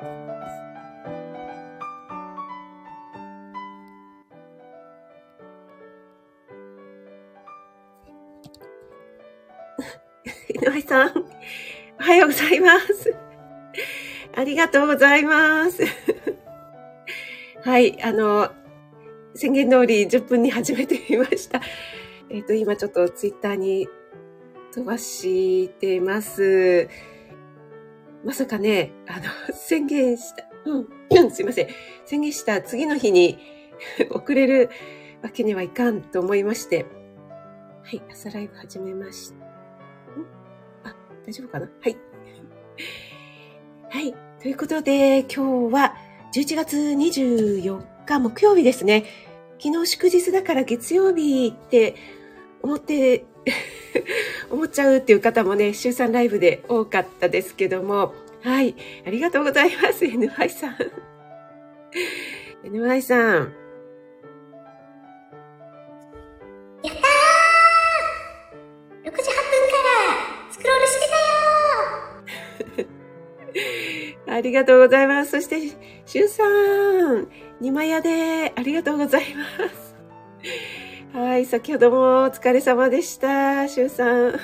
井上さん、おはようございます。ありがとうございます。はい、あの、宣言通り10分に始めてみました。えっ、ー、と、今ちょっとツイッターに飛ばしてます。まさかね、あの、宣言した、うん、すいません。宣言した次の日に 遅れるわけにはいかんと思いまして、はい、朝ライブ始めました。あ、大丈夫かな？はい。はい。ということで、今日は11月24日木曜日ですね。昨日祝日だから月曜日って思って 思っちゃうっていう方もね、週3ライブで多かったですけども、はい。ありがとうございます。NY さん。NY さん。やったー !6 時8分からスクロールしてたよ ありがとうございます。そして、しゅうさん、にまやで、ありがとうございます。はい、先ほどもお疲れ様でした、しゅうさん。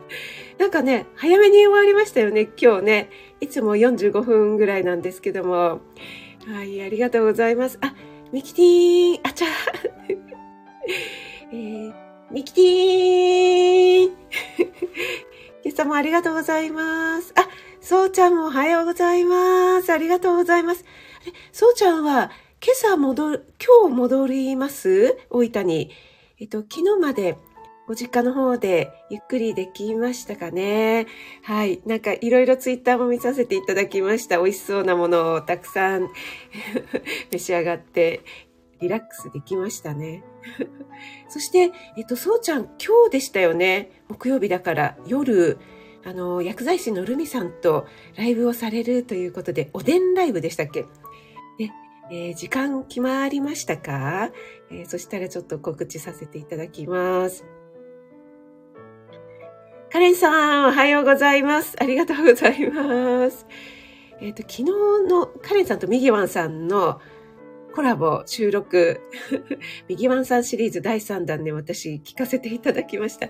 なんかね、早めに終わりましたよね、今日ね。いつも45分ぐらいなんですけども。はい、ありがとうございます。あ、ミキティーン、あちゃ えー、ミキティーン。今朝もありがとうございます。あ、そうちゃんもおはようございます。ありがとうございます。そうちゃんは今朝戻る、今日戻ります？大分に。えっと、昨日までご実家の方でゆっくりできましたかね。はい。なんかいろいろツイッターも見させていただきました。美味しそうなものをたくさん 召し上がってリラックスできましたね。そして、えっと、そうちゃん今日でしたよね。木曜日だから夜、あの、薬剤師のルミさんとライブをされるということで、おでんライブでしたっけ、えー、時間決まりましたか、えー、そしたらちょっと告知させていただきます。カレンさん、おはようございます。ありがとうございます。えっ、ー、と、昨日のカレンさんとミギワンさんのコラボ収録、右ワンさんシリーズ第3弾で私聞かせていただきました。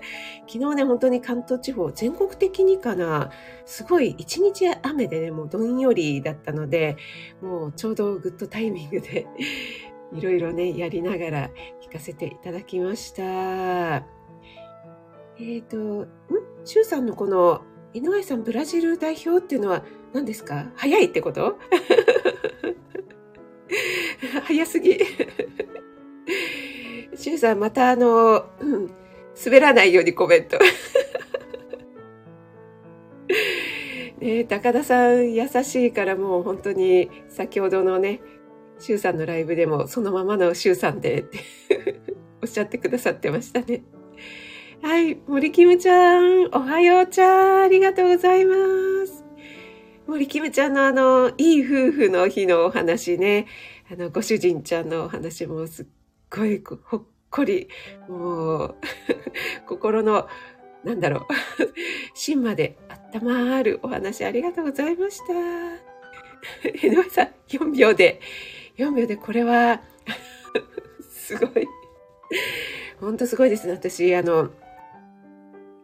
昨日ね、本当に関東地方、全国的にかな、すごい一日雨でね、もうどんよりだったので、もうちょうどグッドタイミングで、いろいろね、やりながら聞かせていただきました。えっ、ー、と、ん？シュウさんのこの、井上さんブラジル代表っていうのは何ですか？早いってこと？早すぎ。シュウさん、またあの、うん、滑らないようにコメント。ね高田さん優しいからもう本当に先ほどのね、シュウさんのライブでもそのままのシュウさんでっておっしゃってくださってましたね。はい、森キムちゃん、おはようちゃん、ありがとうございます。森キムちゃんのあの、いい夫婦の日のお話ね、あの、ご主人ちゃんのお話もすっごいほっこり、もう 心の、なんだろう、芯まで温まるお話ありがとうございました。江上さん、4秒で、4秒でこれは すごい。ほんとすごいですね。私、あの、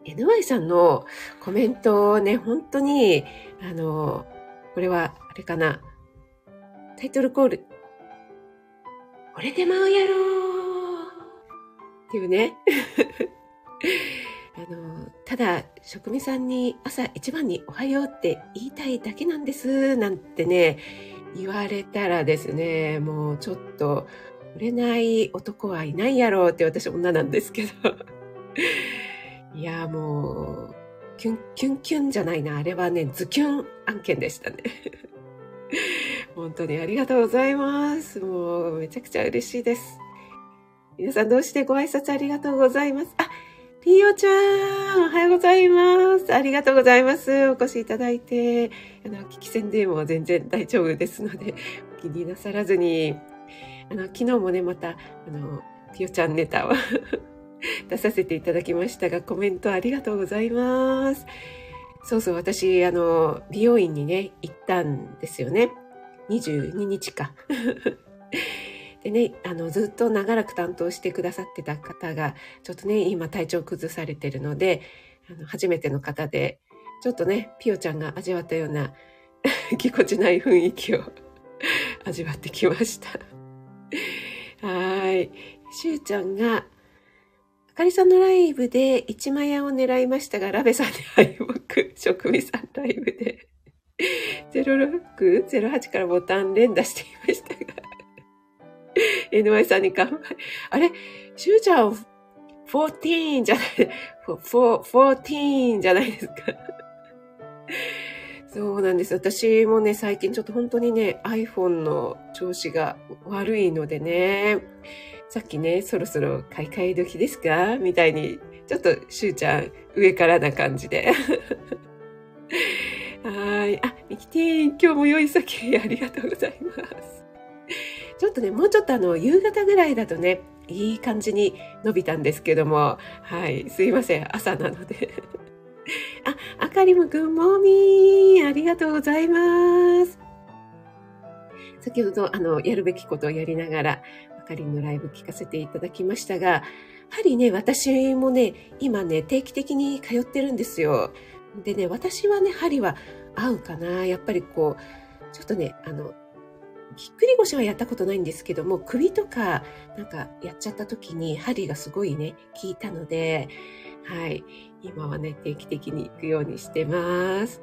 NY さんのコメントをね、本当に、あの、これは、あれかな。タイトルコール。これでまうやろーっていうね。あの、ただ、職味さんに朝一番におはようって言いたいだけなんです、なんてね、言われたらですね、もうちょっと、売れない男はいないやろうって私女なんですけど。いや、もう、キュン、キュンキュンじゃないな。あれはね、ズキュン案件でしたね。本当にありがとうございます。もう、めちゃくちゃ嬉しいです。皆さんどうしてご挨拶ありがとうございます？あ、ピーヨちゃん、おはようございます。ありがとうございます。お越しいただいて、あの、聞き戦でも全然大丈夫ですので、お気になさらずに、あの、昨日もね、また、あの、ピヨちゃんネタを 出させていただきましたが、コメントありがとうございます。そうそう、私、あの、美容院にね、行ったんですよね。22日か。でね、あの、ずっと長らく担当してくださってた方が、ちょっとね、今体調崩されてるので、あの初めての方で、ちょっとね、ピオちゃんが味わったような ぎこちない雰囲気を味わってきました。はい。しゅうちゃんが、あかりさんのライブで一万円を狙いましたが、ラベさんに敗北、職味さんライブで06、08からボタン連打していましたが NY さんに乾杯。あれ？しゅうちゃん、14じゃない、14じゃないですか。そうなんです。私もね、最近ちょっと本当にね、iPhone の調子が悪いのでね、さっきね、そろそろ買い替え時ですか？みたいに、ちょっとしゅうちゃん上からな感じで。はい。あ、ミキティーン、今日も良い酒ありがとうございます。ちょっとね、もうちょっとあの、夕方ぐらいだとね、いい感じに伸びたんですけども、はい、すいません、朝なので。あ、あかりもグッモーミーありがとうございます。先ほど、あの、やるべきことをやりながら、あかりのライブ聞かせていただきましたが、やはりね、私もね、今ね、定期的に通ってるんですよ。でね、私はね、針は合うかな。やっぱりこう、ちょっとね、あの、ぎっくり腰はやったことないんですけども、首とかなんかやっちゃった時に針がすごいね、効いたので、はい。今はね、定期的に行くようにしてます。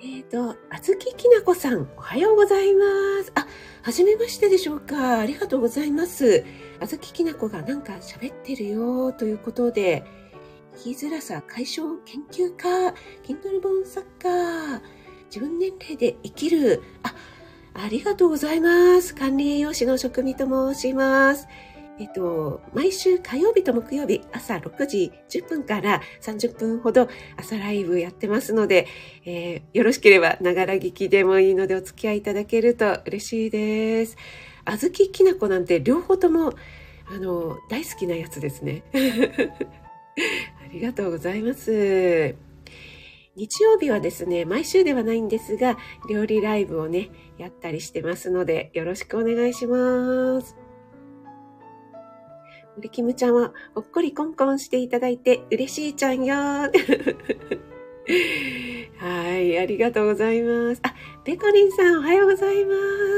えっ、ー、と、あずききなこさん、おはようございます。あ、はじめましてでしょうか。ありがとうございます。あずききなこがなんか喋ってるよということで、生きづらさ解消研究家、Kindle 本作家、自分年齢で生きる。あ、ありがとうございます。管理栄養士の職味と申します。えっと、毎週火曜日と木曜日朝6時10分から30分ほど朝ライブやってますので、えー、よろしければながら聞きでもいいのでお付き合いいただけると嬉しいです。あずききなこなんて両方ともあの大好きなやつですね。ありがとうございます。日曜日はですね、毎週ではないんですが、料理ライブをね、やったりしてますので、よろしくお願いします。森キムちゃんは、ほっこりコンコンしていただいて、嬉しいちゃんよ はい、ありがとうございます。あ、ペコリンさん、おはようございま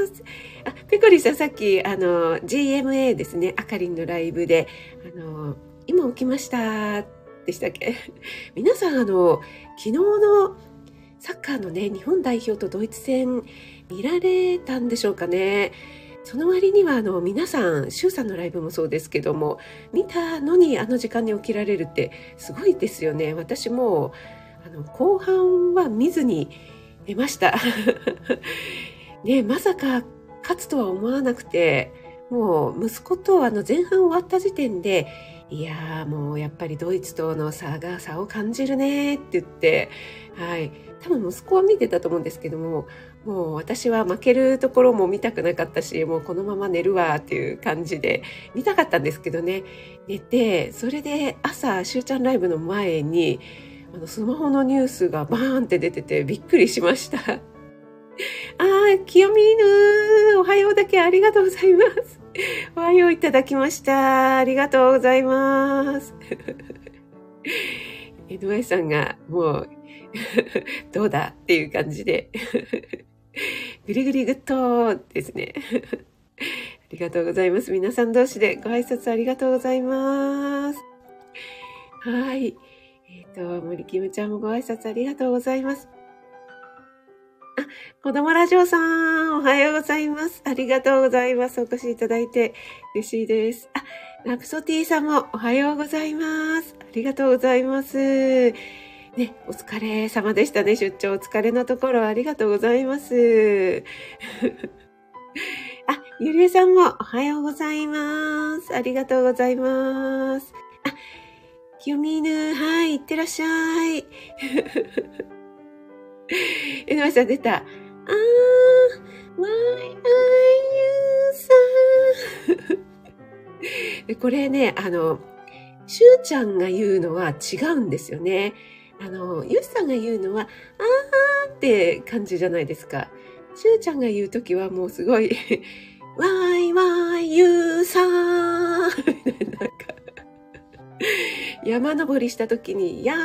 す。あ、ペコリンさん、さっき、あの、GMA ですね、あかりんのライブで、あの、今起きましたでしたっけ？皆さん、あの、昨日のサッカーのね、日本代表とドイツ戦見られたんでしょうかね。その割にはあの皆さん、シュウさんのライブもそうですけども、見たのにあの時間に起きられるってすごいですよね。私もあの後半は見ずに寝ました。ね、まさか勝つとは思わなくて、もう息子とあの前半終わった時点でいやーもうやっぱりドイツとの差が差を感じるねって言って、はい。多分息子は見てたと思うんですけども、もう私は負けるところも見たくなかったし、もうこのまま寝るわっていう感じで見たかったんですけどね、寝て、それで朝、しゅうちゃんライブの前に、あの、スマホのニュースがバーンって出ててびっくりしました。あー、清美犬、おはようだけありがとうございます。おはよういただきました。ありがとうございます。NY さんがもうどうだっていう感じでぐりぐりぐっとですね。ありがとうございます。皆さん同士でご挨拶ありがとうございます。はい。えっ、ー、と、森キムちゃんもご挨拶ありがとうございます。あ、子供ラジオさん、おはようございます。ありがとうございます。お越しいただいて嬉しいです。あ、ラプソティさんもおはようございます。ありがとうございます。ね、お疲れ様でしたね。出張お疲れのところありがとうございます。あ、ゆりえさんもおはようございます。ありがとうございます。あ、きよみぬ、はい、いってらっしゃい。えのまさん出た。あー、わい、あゆうさん。これね、あの、しゅうちゃんが言うのは違うんですよね。あの、ゆうさんが言うのは、あー、って感じじゃないですか。しゅうちゃんが言うときはもうすごい、わーいわーい、ゆうさーみたいな、なんか、山登りしたときに、やっ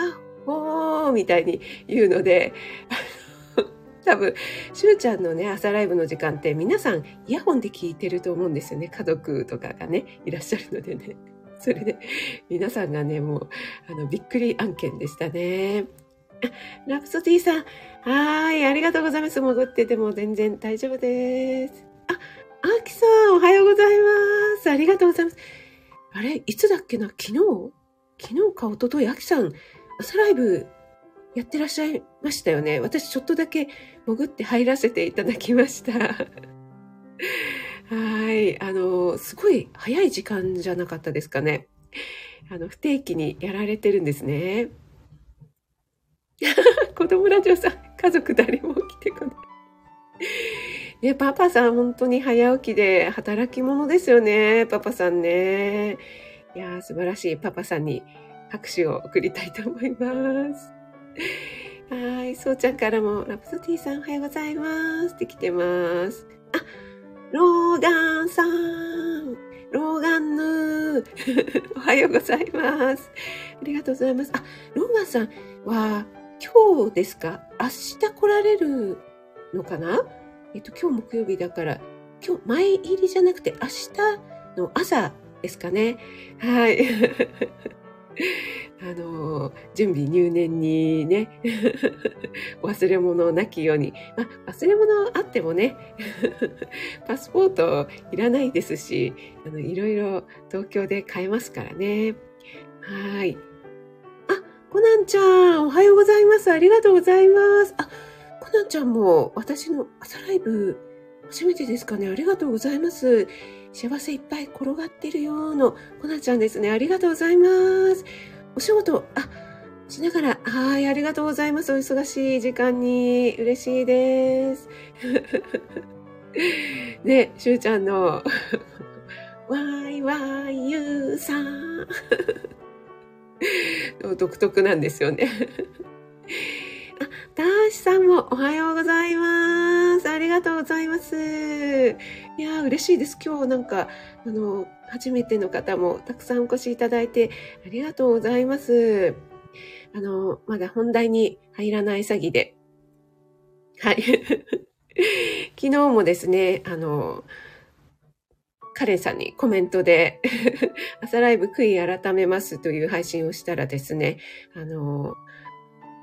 ほーみたいに言うので、多分、しゅうちゃんのね、朝ライブの時間って皆さんイヤホンで聞いてると思うんですよね。家族とかがね、いらっしゃるのでね。それで、皆さんがね、もう、あの、びっくり案件でしたね。ラプソディさん、はーい、ありがとうございます。潜ってても全然大丈夫です。あ、アキさん、おはようございます。ありがとうございます。あれ、いつだっけな？昨日？昨日か一昨日、アキさん、朝ライブやってらっしゃいましたよね。私ちょっとだけ潜って入らせていただきました。はい。あの、すごい早い時間じゃなかったですかね。あの、不定期にやられてるんですね。子供ラジオさん、家族誰も起きてこない。ね、パパさん本当に早起きで働き者ですよね。パパさんね。いや、素晴らしいパパさんに拍手を送りたいと思います。はい。そうちゃんからも、ラプソディさんおはようございますって来てます。あ、ローガンさん。ローガンヌー。おはようございます。ありがとうございます。あ、ローガンさんは今日ですか？明日来られるのかな？えっと、今日木曜日だから、今日前入りじゃなくて明日の朝ですかね。はい。あの、準備入念にね、忘れ物なきように。まあ、忘れ物あってもね、パスポートいらないですし、あの、いろいろ東京で買えますからね。はい。あ、コナンちゃん、おはようございます。ありがとうございます。あ、コナンちゃんも私の朝ライブ初めてですかね。ありがとうございます。幸せいっぱい転がってるよのコナちゃんですね。ありがとうございます。お仕事、あ、しながら、はい、ありがとうございます。お忙しい時間に嬉しいです。ね、しゅうちゃんの、わいわいゆうさん。独特なんですよね。あ、ダーシさんもおはようございます。ありがとうございます。いや嬉しいです。今日なんか、あの、初めての方もたくさんお越しいただいてありがとうございます。あの、まだ本題に入らない詐欺で。はい。昨日もですね、あの、カレンさんにコメントで 朝ライブ悔い改めますという配信をしたらですね、あの、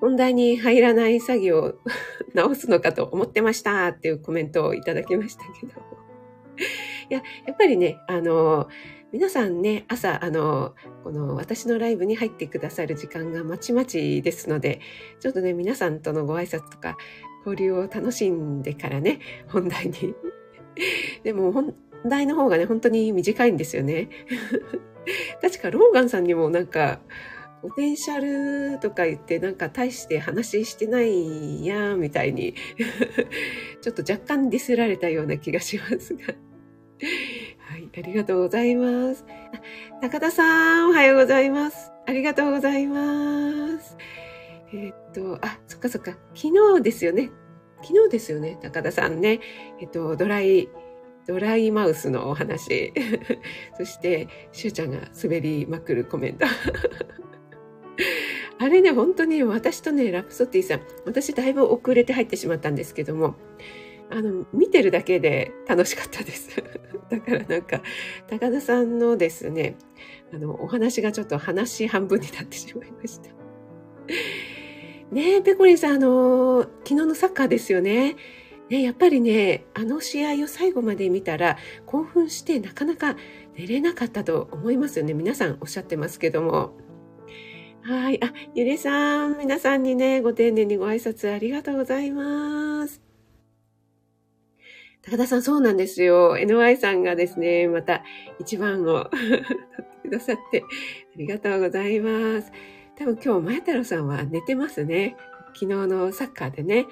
本題に入らない作業を 直すのかと思ってましたっていうコメントをいただきましたけど。いや、やっぱりね、あの、皆さんね、朝、あの、この私のライブに入ってくださる時間がまちまちですので、ちょっとね、皆さんとのご挨拶とか、交流を楽しんでからね、本題に。でも、本題の方がね、本当に短いんですよね。確か、ローガンさんにもなんか、ポテンシャルとか言ってなんか大して話してないやみたいに ちょっと若干ディスられたような気がしますがはい、ありがとうございます。高田さん、おはようございます。ありがとうございます。えー、っと、あ、そっかそっか、昨日ですよね。昨日ですよね、高田さんね。えっと、ドライ、ドライマウスのお話。そして、しゅうちゃんが滑りまくるコメント。あれね、本当に私とね、ラプソティさん、私だいぶ遅れて入ってしまったんですけども、あの、見てるだけで楽しかったです。だからなんか、高田さんのですね、あの、お話がちょっと話半分になってしまいました。ねえ、ペコリンさん、あの、昨日のサッカーですよね。ね、やっぱりね、あの試合を最後まで見たら興奮してなかなか寝れなかったと思いますよね。皆さんおっしゃってますけども。はい。あ、ゆりさん、皆さんにね、ご丁寧にご挨拶ありがとうございます。高田さん、そうなんですよ。NY さんがですね、また一番を 取ってくださって、ありがとうございます。多分今日、まや太郎さんは寝てますね。昨日のサッカーでね。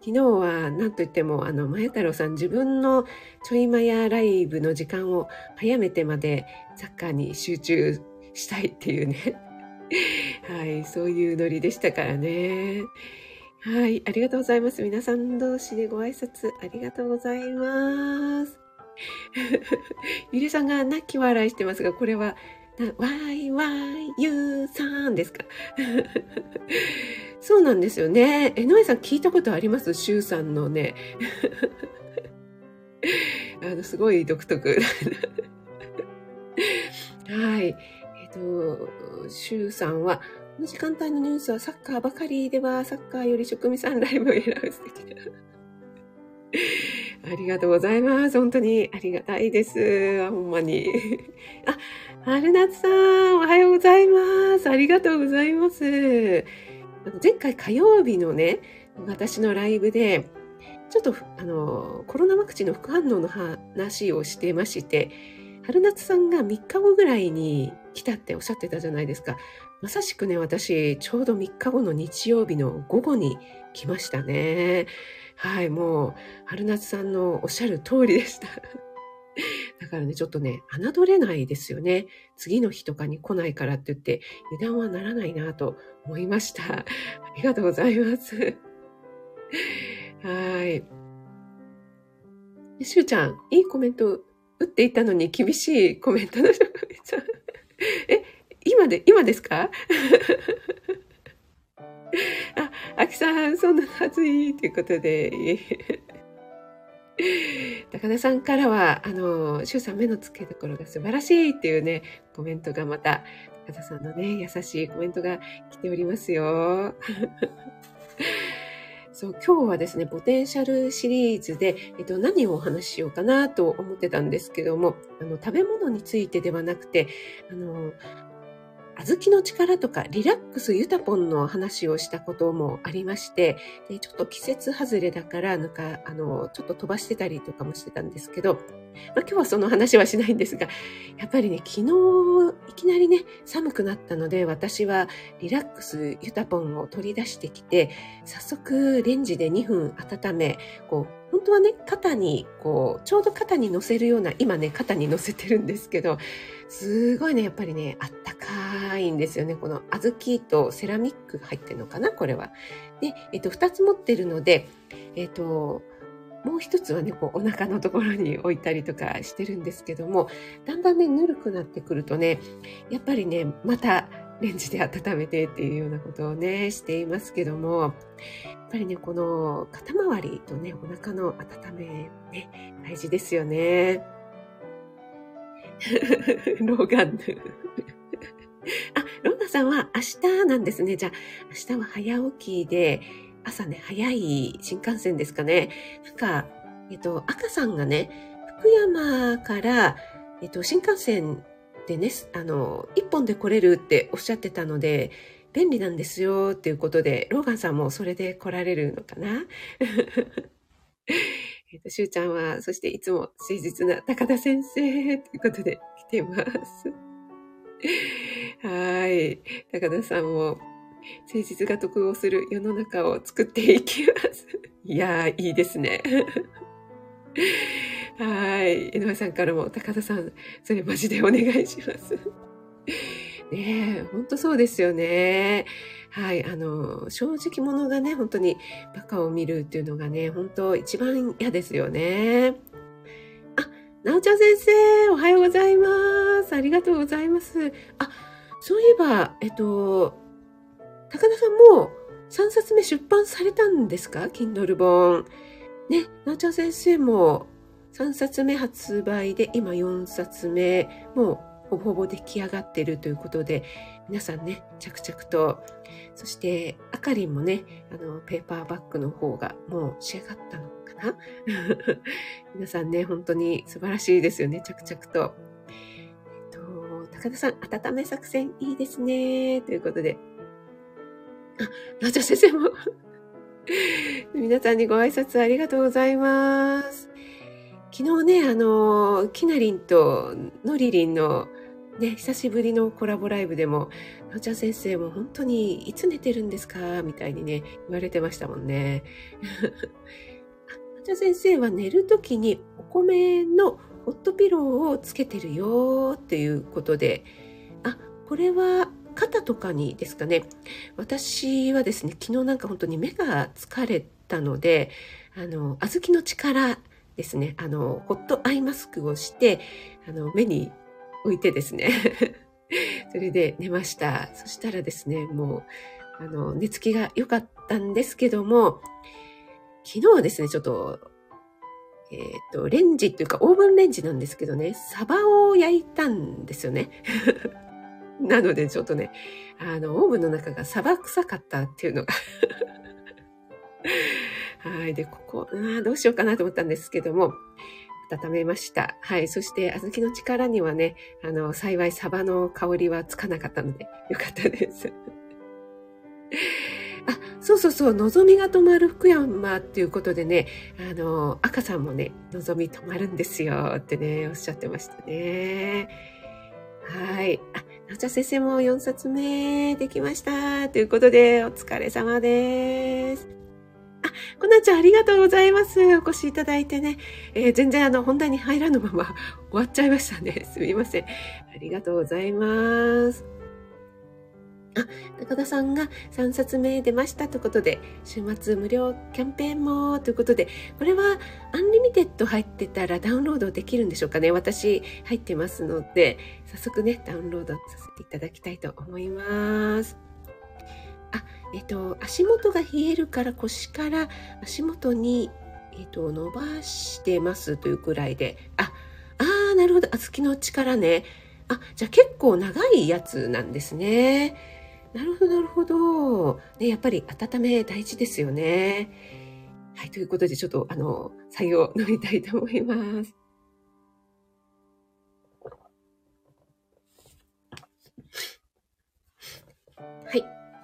昨日は何と言っても、あの、まや太郎さん自分のちょいまやライブの時間を早めてまでサッカーに集中したいっていうね。はい、そういうノリでしたからね。はい、ありがとうございます。皆さん同士でご挨拶ありがとうございます。ゆりさんが泣き笑いしてますが、これは、YYU さんですか？そうなんですよね。えのえさん聞いたことあります？シュウさんのね。あの、すごい独特。はい。えっ、と、シュウさんは、この時間帯のニュースはサッカーばかりでは、サッカーより職味さんライブを選ぶ素敵な。ありがとうございます。本当にありがたいです。ほんまに。あ、春夏さん、おはようございます。ありがとうございます。前回火曜日のね、私のライブで、ちょっと、あの、コロナワクチンの副反応の話をしてまして、春夏さんが3日後ぐらいに来たっておっしゃってたじゃないですか。まさしくね、私、ちょうど3日後の日曜日の午後に来ましたね。はい、もう、春夏さんのおっしゃる通りでした。だからね、ちょっとね、侮れないですよね。次の日とかに来ないからって言って、油断はならないなと思いました。ありがとうございます。はい。しゅうちゃん、いいコメント打っていたのに厳しいコメントの人がめっちゃ。え、今で、今ですか？あ、あきさん、そんなはずいということで、高田さんからは、あの、シュさん目の付けどころが素晴らしいっていうね、コメントがまた、高田さんのね、優しいコメントが来ておりますよ。そう、今日はですね、ポテンシャルシリーズで、えっと、何をお話ししようかなと思ってたんですけども、あの、食べ物についてではなくて、あの、小豆の力とかリラックスユタポンの話をしたこともありまして、でちょっと季節外れだから、なんか、あの、ちょっと飛ばしてたりとかもしてたんですけど、まあ、今日はその話はしないんですが、やっぱりね、昨日、いきなりね、寒くなったので、私はリラックスユタポンを取り出してきて、早速レンジで2分温め、こう、本当はね、肩に、こう、ちょうど肩に乗せるような、今ね、肩に乗せてるんですけど、すごいね、やっぱりね、あったかいんですよね。この小豆とセラミックが入ってるのかなこれは。で、えっと、二つ持ってるので、えっと、もう一つはね、こう、お腹のところに置いたりとかしてるんですけども、だんだんね、ぬるくなってくるとね、やっぱりね、またレンジで温めてっていうようなことをね、していますけども、やっぱりね、この肩周りとね、お腹の温め、ね、大事ですよね。ローガン。あ、ローガンさんは明日なんですね。じゃあ、明日は早起きで、朝ね、早い新幹線ですかね。なんか、えっと、赤さんがね、福山から、えっと、新幹線でね、あの、一本で来れるっておっしゃってたので、便利なんですよっていうことで、ローガンさんもそれで来られるのかな？えっと、しゅうちゃんは、そしていつも誠実な高田先生ということで来てます。はい。高田さんも、誠実が得をする世の中を作っていきます。いやー、いいですね。はい。江上さんからも、高田さん、それマジでお願いします。ねえ、本当そうですよね。はい。あの、正直者がね、本当にバカを見るっていうのがね、本当一番嫌ですよね。あ、なおちゃん先生、おはようございます。ありがとうございます。あ、そういえば、えっと、高田さんも3冊目出版されたんですか ?Kindle 本。ね、なおちゃん先生も3冊目発売で今4冊目、もうほぼほぼ出来上がってるということで、皆さんね、着々と、そしてあかりんもね、あの、ペーパーバッグの方がもう仕上がったのかな？皆さんね、本当に素晴らしいですよね、着々と。えっと、高田さん、温め作戦いいですね、ということで。あ、ラジャ先生も 皆さんにご挨拶ありがとうございます。昨日ね、あの、きなりんとのりりんのね、久しぶりのコラボライブでも、のちゃん先生も本当にいつ寝てるんですか？みたいにね、言われてましたもんね。のちゃん先生は寝るときにお米のホットピローをつけてるよっていうことで、あ、これは肩とかにですかね？私はですね、昨日なんか本当に目が疲れたので、あの、小豆の力ですね、あの、ホットアイマスクをして、あの、目に置いてですね、それで寝ました。そしたらですね、もう、あの、寝つきが良かったんですけども、昨日はですね、ちょっと、えっ、ー、と、レンジっていうかオーブンレンジなんですけどね、サバを焼いたんですよね。なのでちょっとね、あの、オーブンの中がサバ臭かったっていうのが はい。で、ここ、あどうしようかなと思ったんですけども、温めました。はい。そして、小豆の力にはね、あの、幸いサバの香りはつかなかったので、よかったです。あ、そうそうそう、望みが止まる福山っていうことでね、あの、赤さんもね、望み止まるんですよってね、おっしゃってましたね。はい。あ、なおちゃ先生も4冊目できました。ということで、お疲れ様です。あ、こなちゃんありがとうございます。お越しいただいてね。えー、全然あの、本題に入らぬまま終わっちゃいましたね。すみません。ありがとうございます。あ、高田さんが3冊目出ましたということで、週末無料キャンペーンもということで、これは Unlimited 入ってたらダウンロードできるんでしょうかね。私入ってますので、早速ね、ダウンロードさせていただきたいと思います。あ、えっと、足元が冷えるから腰から足元に、えっと、伸ばしてますというくらいで、あ、あー、なるほど。小豆の力ね。あ、じゃあ結構長いやつなんですね。なるほど、なるほど。ね、やっぱり温め大事ですよね。はい、ということで、ちょっと、あの、採用飲みたいと思います。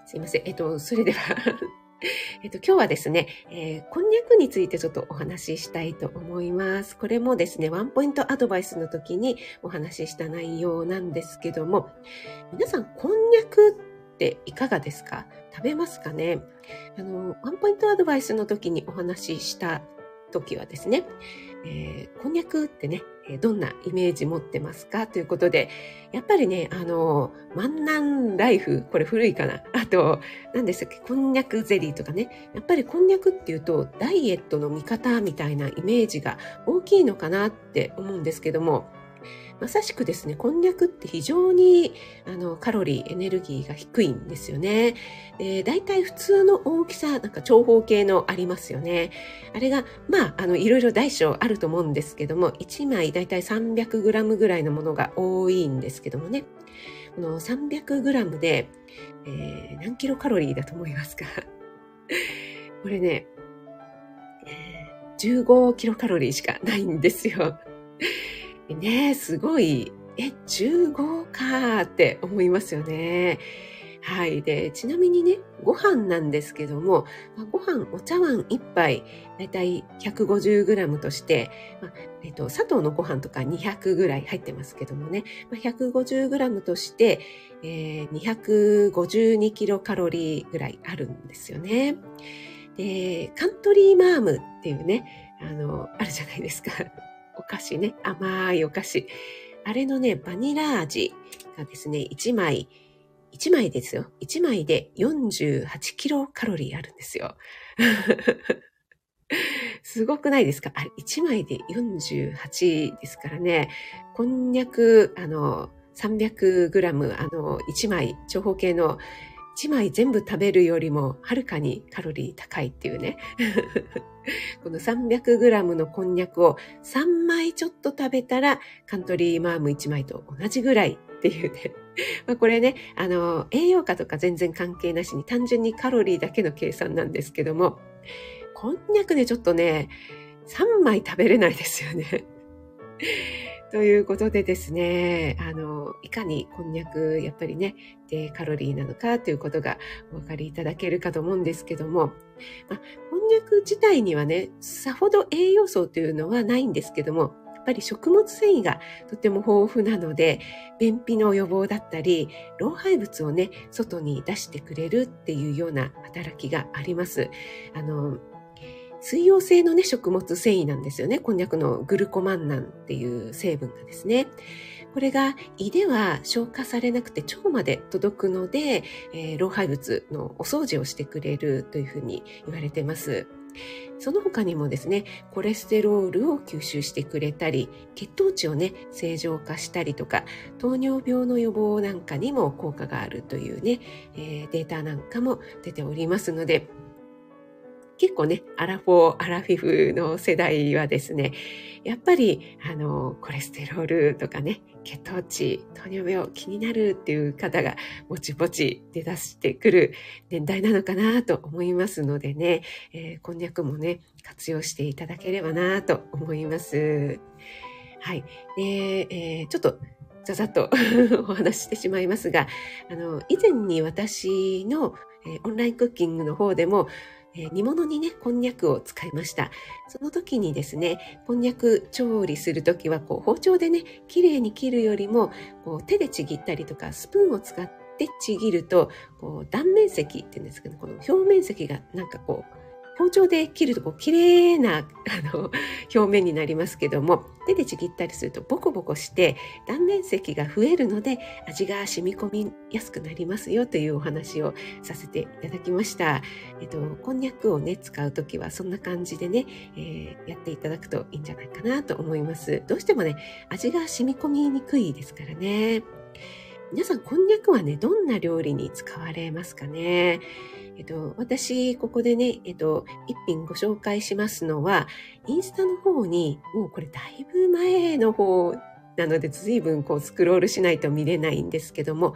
すいません。えっと、それでは えっと、今日はですね、えー、こんにゃくについてちょっとお話ししたいと思います。これもですね、ワンポイントアドバイスの時にお話しした内容なんですけども、皆さん、こんにゃくっていかがですか？食べますかね？あの、ワンポイントアドバイスの時にお話しした時はですね、えー、こんにゃくってね、どんなイメージ持ってますか？ということで、やっぱりね、あの、万南ライフ、これ古いかな？あと、何でしたっけ、こんにゃくゼリーとかね。やっぱりこんにゃくっていうと、ダイエットの味方みたいなイメージが大きいのかなって思うんですけども、まさしくですね、こんにゃくって非常にあのカロリー、エネルギーが低いんですよね。で、大体普通の大きさ、なんか長方形のありますよね。あれが、まあ、あの、いろいろ大小あると思うんですけども、1枚大体 300g ぐらいのものが多いんですけどもね。この 300g で、えー、何キロカロリーだと思いますか？これね、15キロカロリーしかないんですよ。ねすごい、え、15かって思いますよね。はい。で、ちなみにね、ご飯なんですけども、ご飯、お茶碗1杯、だいたい 150g として、まあ、えっと、砂糖のご飯とか200ぐらい入ってますけどもね、まあ、150g として、えー、252キロカロリーぐらいあるんですよね。で、カントリーマームっていうね、あの、あるじゃないですか。お菓子ね、甘いお菓子。あれのね、バニラ味がですね、1枚、1枚ですよ。1枚で48キロカロリーあるんですよ。すごくないですか？あれ、1枚で48ですからね。こんにゃく、あの、300グラム、あの、1枚、長方形の1枚全部食べるよりもはるかにカロリー高いっていうね。この 300g のこんにゃくを3枚ちょっと食べたらカントリーマーム1枚と同じぐらいっていうね。まあこれね、あの、栄養価とか全然関係なしに単純にカロリーだけの計算なんですけども、こんにゃくね、ちょっとね、3枚食べれないですよね。ということでですね、あの、いかにこんにゃく、やっぱりね、低カロリーなのかということがお分かりいただけるかと思うんですけども、まあ、こんにゃく自体にはね、さほど栄養素というのはないんですけども、やっぱり食物繊維がとても豊富なので、便秘の予防だったり、老廃物をね、外に出してくれるっていうような働きがあります。あの、水溶性のね、食物繊維なんですよね。こんにゃくのグルコマンナンっていう成分がですね。これが胃では消化されなくて腸まで届くので、えー、老廃物のお掃除をしてくれるというふうに言われてます。その他にもですね、コレステロールを吸収してくれたり、血糖値をね、正常化したりとか、糖尿病の予防なんかにも効果があるというね、えー、データなんかも出ておりますので、結構ね、アラフォー、アラフィフの世代はですね、やっぱり、あの、コレステロールとかね、血糖値、糖尿病気になるっていう方がぼちぼち出だしてくる年代なのかなと思いますのでね、えー、こんにゃくもね、活用していただければなと思います。はい。で、えー、ちょっと、ざざっと お話ししてしまいますが、あの、以前に私の、えー、オンラインクッキングの方でも、えー、煮物にね、こんにゃくを使いました。その時にですね、こんにゃく調理する時は、こう、包丁でね、綺麗に切るよりも、こう、手でちぎったりとか、スプーンを使ってちぎると、こう、断面積って言うんですけど、この表面積がなんかこう、包丁で切るとこう綺麗なあの表面になりますけども手でちぎったりするとボコボコして断面積が増えるので味が染み込みやすくなりますよというお話をさせていただきました。えっと、こんにゃくをね使うときはそんな感じでね、えー、やっていただくといいんじゃないかなと思います。どうしてもね味が染み込みにくいですからね。皆さん、こんにゃくはね、どんな料理に使われますかね？えっと、私、ここでね、えっと、一品ご紹介しますのは、インスタの方に、もうこれだいぶ前の方なので、随分こうスクロールしないと見れないんですけども、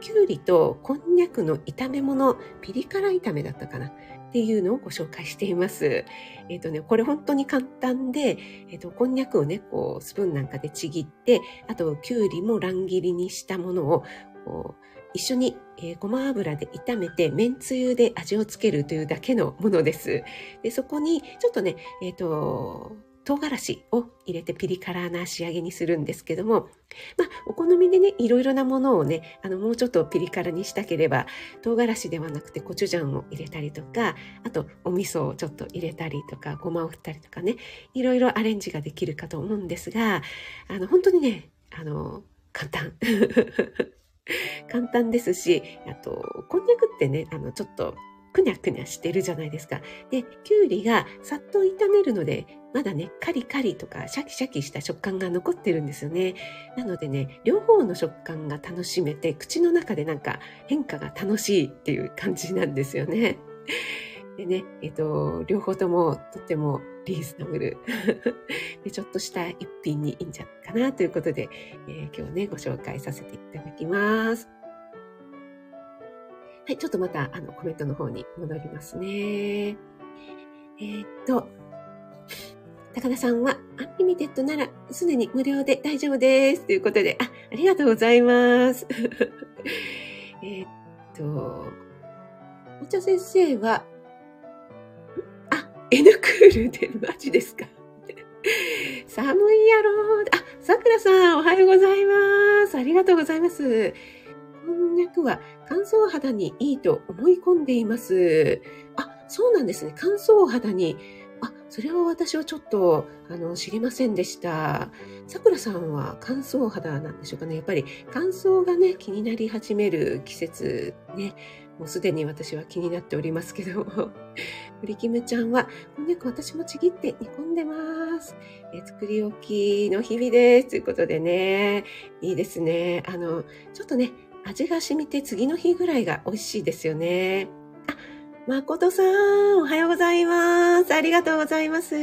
きゅうりとこんにゃくの炒め物、ピリ辛炒めだったかな？っていうのをご紹介しています。えっ、とね、これ本当に簡単で、えっ、と、こんにゃくをね、こう、スプーンなんかでちぎって、あと、きゅうりも乱切りにしたものを、こう、一緒に、えー、ごま油で炒めて、めんつゆで味をつけるというだけのものです。で、そこに、ちょっとね、えっ、ー、と、唐辛子を入れてピリ辛な仕上げにするんですけども、まあ、お好みでね、いろいろなものをね、あの、もうちょっとピリ辛にしたければ、唐辛子ではなくてコチュジャンを入れたりとか、あと、お味噌をちょっと入れたりとか、ごまを振ったりとかね、いろいろアレンジができるかと思うんですが、あの、本当にね、あの、簡単。簡単ですし、あと、こんにゃくってね、あの、ちょっと、くにゃくにゃしてるじゃないですか。で、きゅうりがさっと炒めるので、まだね、カリカリとかシャキシャキした食感が残ってるんですよね。なのでね、両方の食感が楽しめて、口の中でなんか変化が楽しいっていう感じなんですよね。でね、えっと、両方ともとってもリーズナブル で。ちょっとした一品にいいんじゃないかなということで、えー、今日ね、ご紹介させていただきます。はい、ちょっとまたあのコメントの方に戻りますね。えー、っと、高田さんは、アンリミテッドならすでに無料で大丈夫です。ということで、あ、ありがとうございます。えっと、お茶先生は、あ N クールでマジですか？寒いやろあ、さくらさん、おはようございます。ありがとうございます。こんにゃくは乾燥肌にいいと思い込んでいます。あ、そうなんですね。乾燥肌に。あ、それは私はちょっと、あの、知りませんでした。さくらさんは乾燥肌なんでしょうかね。やっぱり乾燥がね、気になり始める季節ね。もうすでに私は気になっておりますけど。プリキムちゃんは、こんにゃく私もちぎって煮込んでます。え作り置きの日々です。ということでね、いいですね。あの、ちょっとね、味が染みて次の日ぐらいが美味しいですよね。あ、誠さん、おはようございます。ありがとうございます。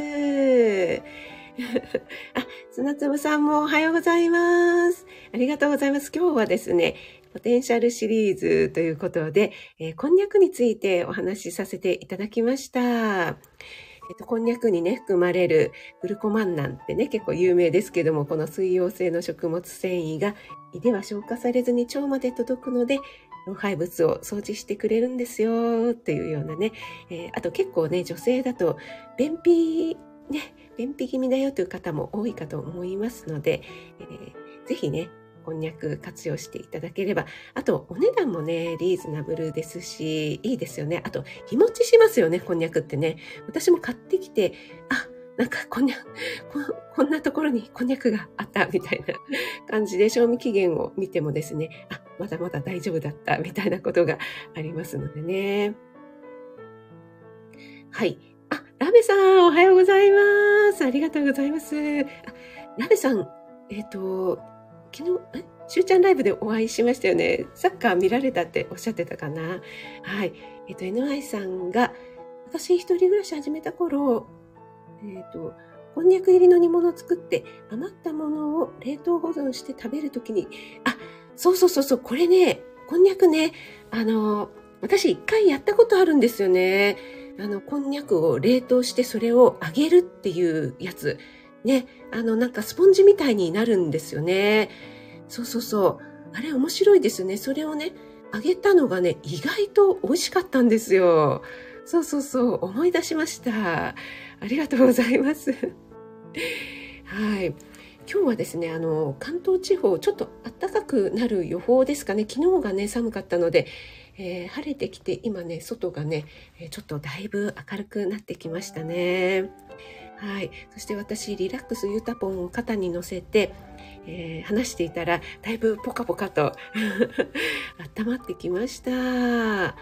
あ、砂粒さんもおはようございます。ありがとうございます。今日はですね、ポテンシャルシリーズということで、えー、こんにゃくについてお話しさせていただきました。っと、こんにゃくにね、含まれるグルコマンナンってね、結構有名ですけども、この水溶性の食物繊維が胃では消化されずに腸まで届くので、老廃物を掃除してくれるんですよ、っていうようなね。えー、あと結構ね、女性だと、便秘、ね、便秘気味だよという方も多いかと思いますので、えー、ぜひね、こんにゃく活用していただければ。あと、お値段もね、リーズナブルですし、いいですよね。あと、日持ちしますよね、こんにゃくってね。私も買ってきて、あ、なんかこんにゃ こ、こんなところにこんにゃくがあったみたいな感じで賞味期限を見てもですね、あ、まだまだ大丈夫だったみたいなことがありますのでね。はい。あ、ラベさん、おはようございます。ありがとうございます。あラベさん、えっ、ー、と、昨日、え？しゅうちゃんライブでお会いしましたよね。サッカー見られたっておっしゃってたかな？はい。えっ、ー、と、NY さんが、私一人暮らし始めた頃、えっ、と、こんにゃく入りの煮物を作って余ったものを冷凍保存して食べるときに、あ、そうそうそうそう、これね、こんにゃくね、あの、私一回やったことあるんですよね。あの、こんにゃくを冷凍してそれを揚げるっていうやつ。ね、あの、なんかスポンジみたいになるんですよね。そうそうそう。あれ面白いですね。それをね、揚げたのがね、意外と美味しかったんですよ。そうそうそう、思い出しました。ありがとうございます。はい。今日はですね、あの、関東地方、ちょっと暖かくなる予報ですかね。昨日がね、寒かったので、えー、晴れてきて、今ね、外がね、ちょっとだいぶ明るくなってきましたね。はい。そして私、リラックスユタポンを肩に乗せて、えー、話していたら、だいぶポカポカと 温まってきました。あ、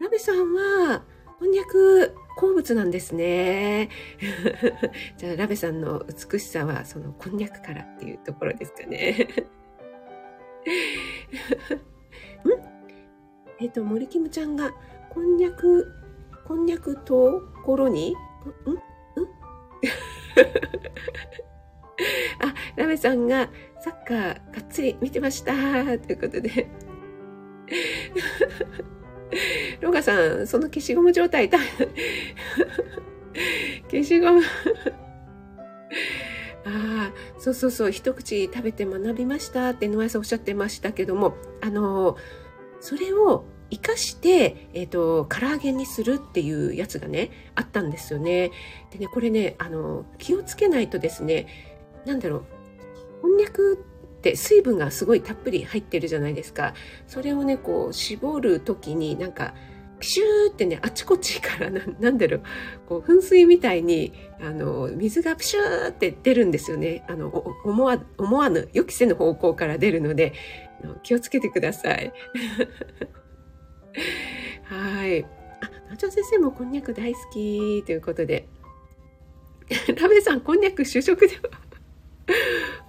ラベさんは、こんにゃく好物なんですね。じゃあ、ラベさんの美しさは、そのこんにゃくからっていうところですかね。ん？えっ、と、森キムちゃんが、こんにゃく、こんにゃくところに、ん？あ、ラメさんがサッカーがっつり見てました。ということで。ロガさん、その消しゴム状態、消しゴムああ、そうそうそう、一口食べて学びましたって野谷さんおっしゃってましたけども、あの、それを活かして、えっ、ー、と、唐揚げにするっていうやつがね、あったんですよね。でね、これね、あの、気をつけないとですね、なんだろう、こんにゃくって水分がすごいたっぷり入ってるじゃないですか。それをね、こう絞る時になんか、ピシューってね、あちこちからな、なんだろう、こう、噴水みたいに、あの、水がピシューって出るんですよね。あの、思わ、思わぬ、予期せぬ方向から出るので、気をつけてください。はい。あ、なちょ先生もこんにゃく大好きということで。ラメさん、こんにゃく主食では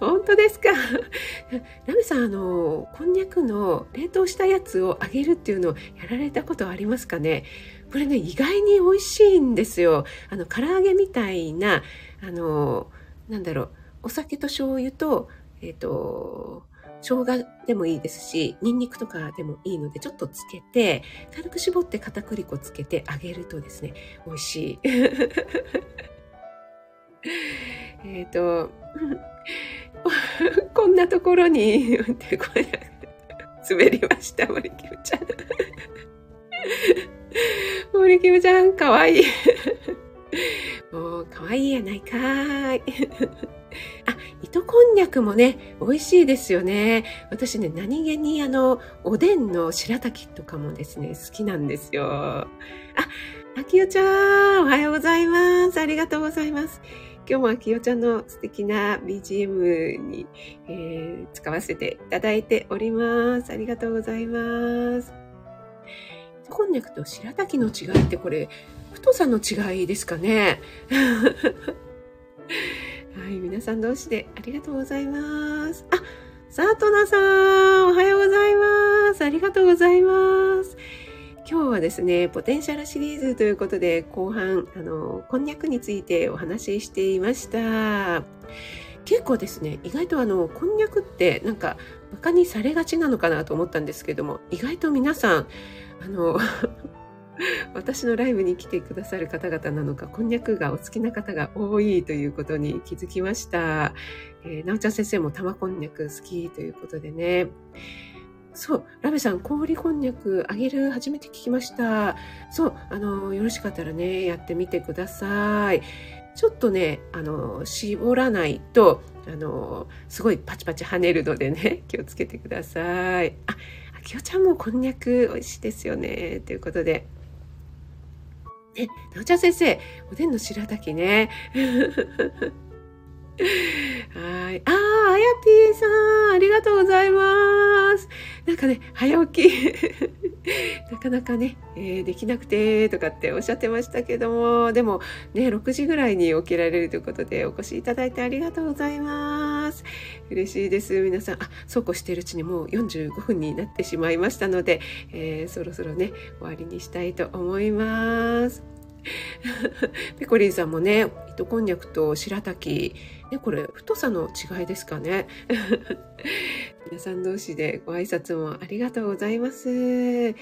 本当ですか？ラメさん、あの、こんにゃくの冷凍したやつを揚げるっていうのをやられたことありますかね？これね、意外に美味しいんですよ。あの、唐揚げみたいな、あの、なんだろう、お酒と醤油と、えっ、ー、と、生姜でもいいですし、ニンニクとかでもいいので、ちょっとつけて、軽く絞って片栗粉つけて揚げるとですね、美味しい。えっと、こんなところに、ってこれ、滑りました、森キムちゃん。森キムちゃん、かわいい。もう、かわいいやないかーい。あ、糸こんにゃくもね、美味しいですよね。私ね、何気にあの、おでんの白滝とかもですね、好きなんですよ。あ、あきよちゃん、おはようございます。ありがとうございます。今日もあきよちゃんの素敵な BGM に、えー、使わせていただいております。ありがとうございます。こんにゃくと白滝の違いってこれ、太さの違いですかね？はい、皆さん同士でありがとうございます。あ、さとなさん、おはようございます。ありがとうございます。今日はですね、ポテンシャルシリーズということで、後半、あの、こんにゃくについてお話ししていました。結構ですね、意外とあの、こんにゃくってなんか、馬鹿にされがちなのかなと思ったんですけども、意外と皆さん、あの、私のライブに来てくださる方々なのか、こんにゃくがお好きな方が多いということに気づきました。えー、なおちゃん先生も玉こんにゃく好きということでね。そう、ラベさん、氷こんにゃくあげる初めて聞きました。そう、あの、よろしかったらね、やってみてください。ちょっとね、あの、絞らないと、あの、すごいパチパチ跳ねるのでね、気をつけてください。あ、あきおちゃんもこんにゃく美味しいですよね。ということで。ね、なおちゃん先生、おでんの白滝ね。はい。ああ、あやぴーさん、ありがとうございます。なんかね、早起き。なかなかね、えー、できなくて、とかっておっしゃってましたけども、でもね、6時ぐらいに起きられるということで、お越しいただいてありがとうございます。嬉しいです。皆さん、あ、そうこうしているうちにもう45分になってしまいましたので、えー、そろそろね、終わりにしたいと思います。ペコリンさんもね、糸こんにゃくと白滝、ね、これ太さの違いですかね。皆さん同士でご挨拶もありがとうございます。え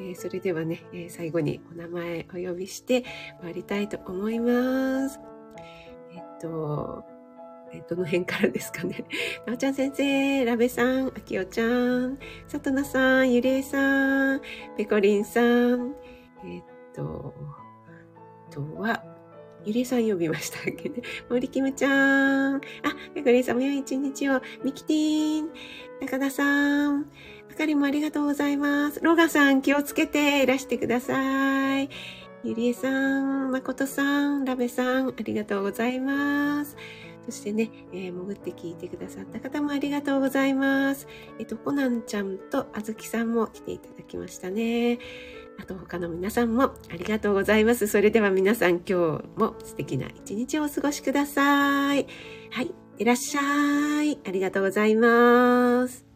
ー、それではね、えー、最後にお名前お呼びして終わりたいと思います。えっと、えどの辺からですかね。なおちゃん先生、ラベさん、あきおちゃん、さとなさん、ゆりえさん、ペコリンさん、えっと、とは、ゆりさん呼びましたっけね。森キムちゃん。あ、ペコリンさんも良い一日を。ミキティーン。中田さん。あかりもありがとうございます。ロガさん気をつけていらしてください。ゆりえさん、まことさん、ラベさん、ありがとうございます。そしてね、えー、潜って聞いてくださった方もありがとうございます。えっと、コナンちゃんとあずきさんも来ていただきましたね。あと他の皆さんもありがとうございます。それでは皆さん今日も素敵な一日をお過ごしください。はい、いらっしゃい。ありがとうございます。